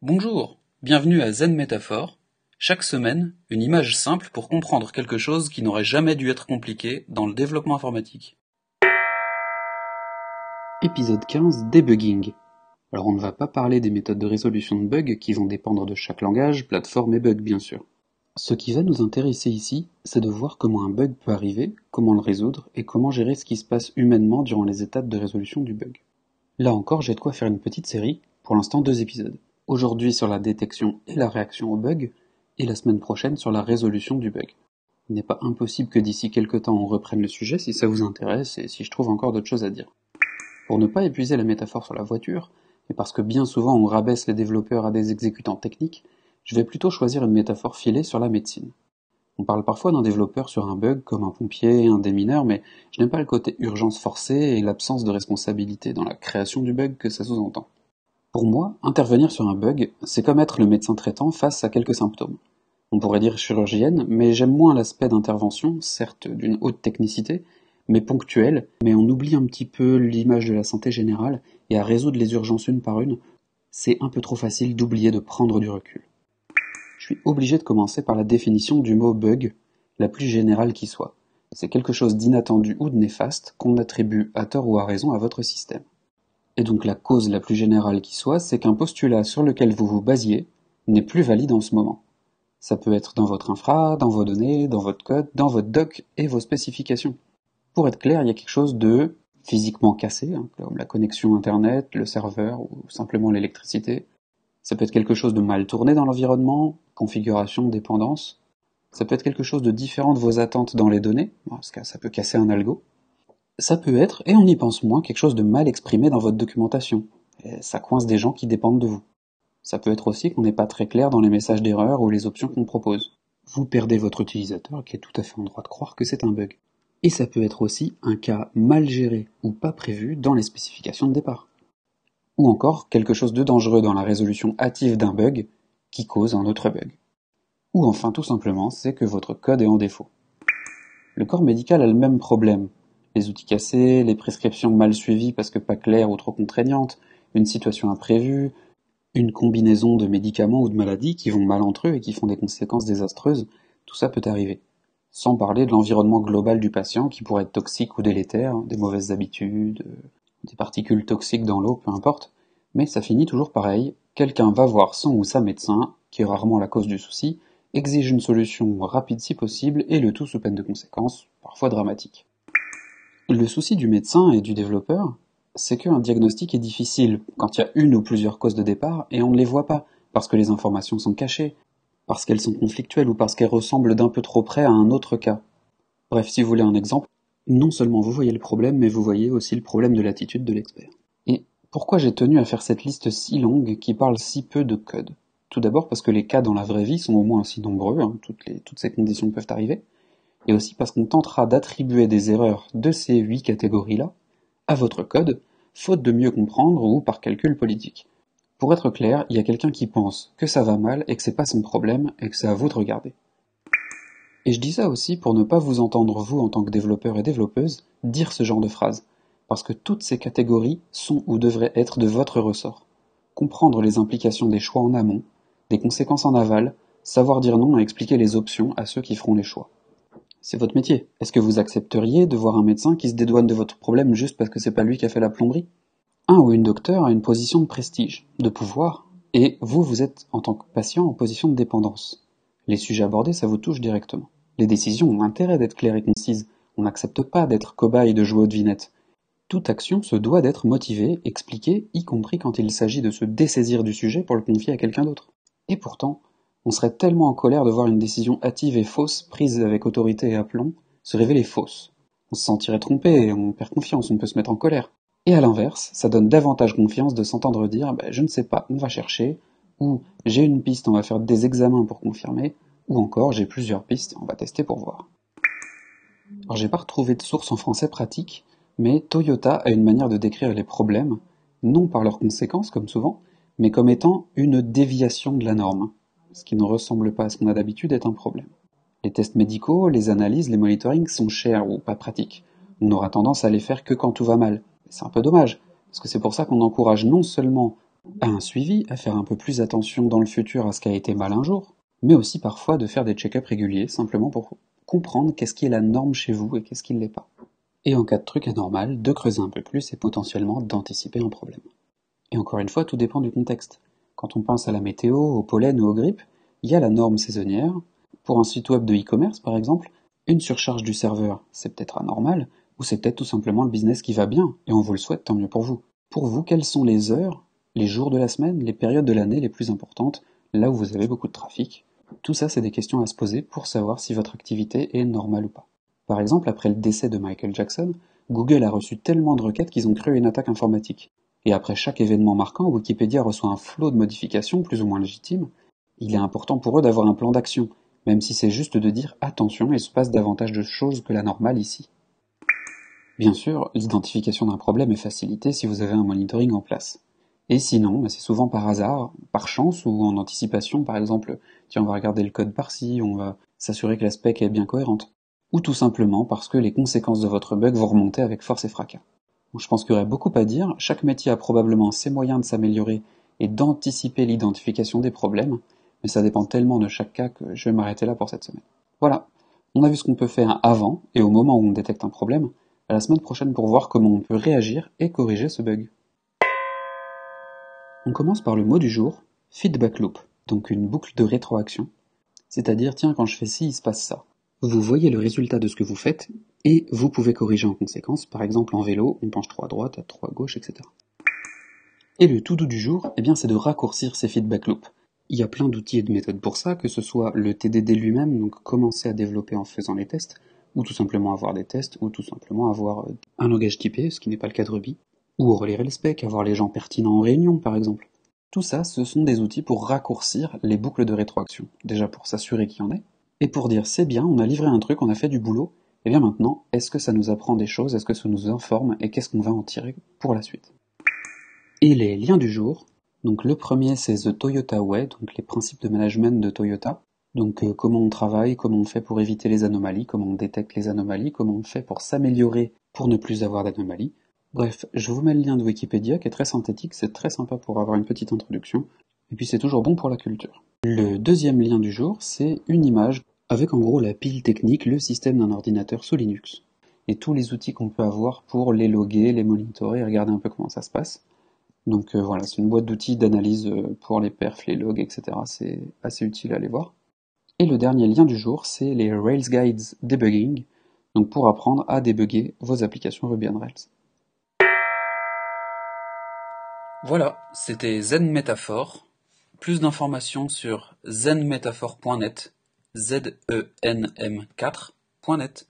Bonjour, bienvenue à Zen Métaphore. Chaque semaine, une image simple pour comprendre quelque chose qui n'aurait jamais dû être compliqué dans le développement informatique. Épisode 15 Debugging. Alors on ne va pas parler des méthodes de résolution de bugs qui vont dépendre de chaque langage, plateforme et bug bien sûr. Ce qui va nous intéresser ici, c'est de voir comment un bug peut arriver, comment le résoudre et comment gérer ce qui se passe humainement durant les étapes de résolution du bug. Là encore, j'ai de quoi faire une petite série, pour l'instant deux épisodes. Aujourd'hui sur la détection et la réaction au bug, et la semaine prochaine sur la résolution du bug. Il n'est pas impossible que d'ici quelques temps on reprenne le sujet si ça vous intéresse et si je trouve encore d'autres choses à dire. Pour ne pas épuiser la métaphore sur la voiture, et parce que bien souvent on rabaisse les développeurs à des exécutants techniques, je vais plutôt choisir une métaphore filée sur la médecine. On parle parfois d'un développeur sur un bug comme un pompier, un démineur, mais je n'aime pas le côté urgence forcée et l'absence de responsabilité dans la création du bug que ça sous-entend. Pour moi, intervenir sur un bug, c'est comme être le médecin traitant face à quelques symptômes. On pourrait dire chirurgienne, mais j'aime moins l'aspect d'intervention, certes d'une haute technicité, mais ponctuelle, mais on oublie un petit peu l'image de la santé générale, et à résoudre les urgences une par une, c'est un peu trop facile d'oublier de prendre du recul je suis obligé de commencer par la définition du mot bug, la plus générale qui soit. C'est quelque chose d'inattendu ou de néfaste qu'on attribue à tort ou à raison à votre système. Et donc la cause la plus générale qui soit, c'est qu'un postulat sur lequel vous vous basiez n'est plus valide en ce moment. Ça peut être dans votre infra, dans vos données, dans votre code, dans votre doc et vos spécifications. Pour être clair, il y a quelque chose de physiquement cassé, hein, comme la connexion Internet, le serveur ou simplement l'électricité, ça peut être quelque chose de mal tourné dans l'environnement, configuration, dépendance. Ça peut être quelque chose de différent de vos attentes dans les données, parce que ça peut casser un algo. Ça peut être, et on y pense moins, quelque chose de mal exprimé dans votre documentation. Ça coince des gens qui dépendent de vous. Ça peut être aussi qu'on n'est pas très clair dans les messages d'erreur ou les options qu'on propose. Vous perdez votre utilisateur qui est tout à fait en droit de croire que c'est un bug. Et ça peut être aussi un cas mal géré ou pas prévu dans les spécifications de départ ou encore quelque chose de dangereux dans la résolution hâtive d'un bug qui cause un autre bug. Ou enfin tout simplement c'est que votre code est en défaut. Le corps médical a le même problème. Les outils cassés, les prescriptions mal suivies parce que pas claires ou trop contraignantes, une situation imprévue, une combinaison de médicaments ou de maladies qui vont mal entre eux et qui font des conséquences désastreuses, tout ça peut arriver. Sans parler de l'environnement global du patient qui pourrait être toxique ou délétère, des mauvaises habitudes, des particules toxiques dans l'eau, peu importe, mais ça finit toujours pareil, quelqu'un va voir son ou sa médecin, qui est rarement la cause du souci, exige une solution rapide si possible, et le tout sous peine de conséquences, parfois dramatiques. Le souci du médecin et du développeur, c'est qu'un diagnostic est difficile quand il y a une ou plusieurs causes de départ et on ne les voit pas, parce que les informations sont cachées, parce qu'elles sont conflictuelles ou parce qu'elles ressemblent d'un peu trop près à un autre cas. Bref, si vous voulez un exemple, non seulement vous voyez le problème, mais vous voyez aussi le problème de l'attitude de l'expert. Et pourquoi j'ai tenu à faire cette liste si longue qui parle si peu de code? Tout d'abord parce que les cas dans la vraie vie sont au moins aussi nombreux, hein, toutes, toutes ces conditions peuvent arriver, et aussi parce qu'on tentera d'attribuer des erreurs de ces huit catégories-là à votre code, faute de mieux comprendre ou par calcul politique. Pour être clair, il y a quelqu'un qui pense que ça va mal et que c'est pas son problème et que c'est à vous de regarder. Et je dis ça aussi pour ne pas vous entendre, vous, en tant que développeur et développeuse, dire ce genre de phrase, parce que toutes ces catégories sont ou devraient être de votre ressort. Comprendre les implications des choix en amont, des conséquences en aval, savoir dire non et expliquer les options à ceux qui feront les choix. C'est votre métier. Est-ce que vous accepteriez de voir un médecin qui se dédouane de votre problème juste parce que c'est pas lui qui a fait la plomberie? Un ou une docteur a une position de prestige, de pouvoir, et vous, vous êtes, en tant que patient, en position de dépendance. Les sujets abordés, ça vous touche directement. Les décisions ont intérêt d'être claires et concises. On n'accepte pas d'être cobaye de jouer aux devinettes. Toute action se doit d'être motivée, expliquée, y compris quand il s'agit de se dessaisir du sujet pour le confier à quelqu'un d'autre. Et pourtant, on serait tellement en colère de voir une décision hâtive et fausse, prise avec autorité et aplomb, se révéler fausse. On se sentirait trompé, on perd confiance, on peut se mettre en colère. Et à l'inverse, ça donne davantage confiance de s'entendre dire bah, je ne sais pas, on va chercher, ou j'ai une piste, on va faire des examens pour confirmer, ou encore, j'ai plusieurs pistes, on va tester pour voir. Alors j'ai pas retrouvé de source en français pratique, mais Toyota a une manière de décrire les problèmes, non par leurs conséquences comme souvent, mais comme étant une déviation de la norme. Ce qui ne ressemble pas à ce qu'on a d'habitude est un problème. Les tests médicaux, les analyses, les monitorings sont chers ou pas pratiques. On aura tendance à les faire que quand tout va mal. C'est un peu dommage, parce que c'est pour ça qu'on encourage non seulement à un suivi, à faire un peu plus attention dans le futur à ce qui a été mal un jour, mais aussi parfois de faire des check-ups réguliers, simplement pour comprendre qu'est-ce qui est la norme chez vous et qu'est-ce qui ne l'est pas. Et en cas de truc anormal, de creuser un peu plus et potentiellement d'anticiper un problème. Et encore une fois, tout dépend du contexte. Quand on pense à la météo, au pollen ou aux grippes, il y a la norme saisonnière. Pour un site web de e-commerce, par exemple, une surcharge du serveur, c'est peut-être anormal, ou c'est peut-être tout simplement le business qui va bien, et on vous le souhaite, tant mieux pour vous. Pour vous, quelles sont les heures, les jours de la semaine, les périodes de l'année les plus importantes, là où vous avez beaucoup de trafic? Tout ça, c'est des questions à se poser pour savoir si votre activité est normale ou pas. Par exemple, après le décès de Michael Jackson, Google a reçu tellement de requêtes qu'ils ont créé une attaque informatique. Et après chaque événement marquant, Wikipédia reçoit un flot de modifications plus ou moins légitimes. Il est important pour eux d'avoir un plan d'action, même si c'est juste de dire attention, il se passe davantage de choses que la normale ici. Bien sûr, l'identification d'un problème est facilitée si vous avez un monitoring en place. Et sinon, bah, c'est souvent par hasard, par chance ou en anticipation, par exemple, tiens, on va regarder le code par-ci, on va s'assurer que la spec est bien cohérente. Ou tout simplement parce que les conséquences de votre bug vont remonter avec force et fracas. Je pense qu'il y aurait beaucoup à dire, chaque métier a probablement ses moyens de s'améliorer et d'anticiper l'identification des problèmes, mais ça dépend tellement de chaque cas que je vais m'arrêter là pour cette semaine. Voilà, on a vu ce qu'on peut faire avant et au moment où on détecte un problème, à la semaine prochaine pour voir comment on peut réagir et corriger ce bug. On commence par le mot du jour, feedback loop, donc une boucle de rétroaction. C'est-à-dire, tiens, quand je fais ci, il se passe ça. Vous voyez le résultat de ce que vous faites et vous pouvez corriger en conséquence. Par exemple, en vélo, on penche trop à droite, à trop à gauche, etc. Et le tout doux du jour, eh bien, c'est de raccourcir ces feedback loops. Il y a plein d'outils et de méthodes pour ça, que ce soit le TDD lui-même, donc commencer à développer en faisant les tests, ou tout simplement avoir des tests, ou tout simplement avoir euh, un langage typé, ce qui n'est pas le cas de Ruby, ou relire les specs, avoir les gens pertinents en réunion par exemple. Tout ça, ce sont des outils pour raccourcir les boucles de rétroaction, déjà pour s'assurer qu'il y en ait, et pour dire c'est bien, on a livré un truc, on a fait du boulot, et bien maintenant, est-ce que ça nous apprend des choses, est-ce que ça nous informe, et qu'est-ce qu'on va en tirer pour la suite? Et les liens du jour, donc le premier c'est The Toyota Way, donc les principes de management de Toyota, donc euh, comment on travaille, comment on fait pour éviter les anomalies, comment on détecte les anomalies, comment on fait pour s'améliorer pour ne plus avoir d'anomalies. Bref, je vous mets le lien de Wikipédia qui est très synthétique, c'est très sympa pour avoir une petite introduction, et puis c'est toujours bon pour la culture. Le deuxième lien du jour, c'est une image avec en gros la pile technique, le système d'un ordinateur sous Linux et tous les outils qu'on peut avoir pour les loguer, les monitorer, regarder un peu comment ça se passe. Donc euh, voilà, c'est une boîte d'outils d'analyse euh, pour les perfs, les logs, etc. C'est assez utile à aller voir. Et le dernier lien du jour, c'est les Rails Guides Debugging, donc pour apprendre à débugger vos applications Ruby on Rails. Voilà, c'était Zen Métaphore. Plus d'informations sur zenmétaphore.net zenm4.net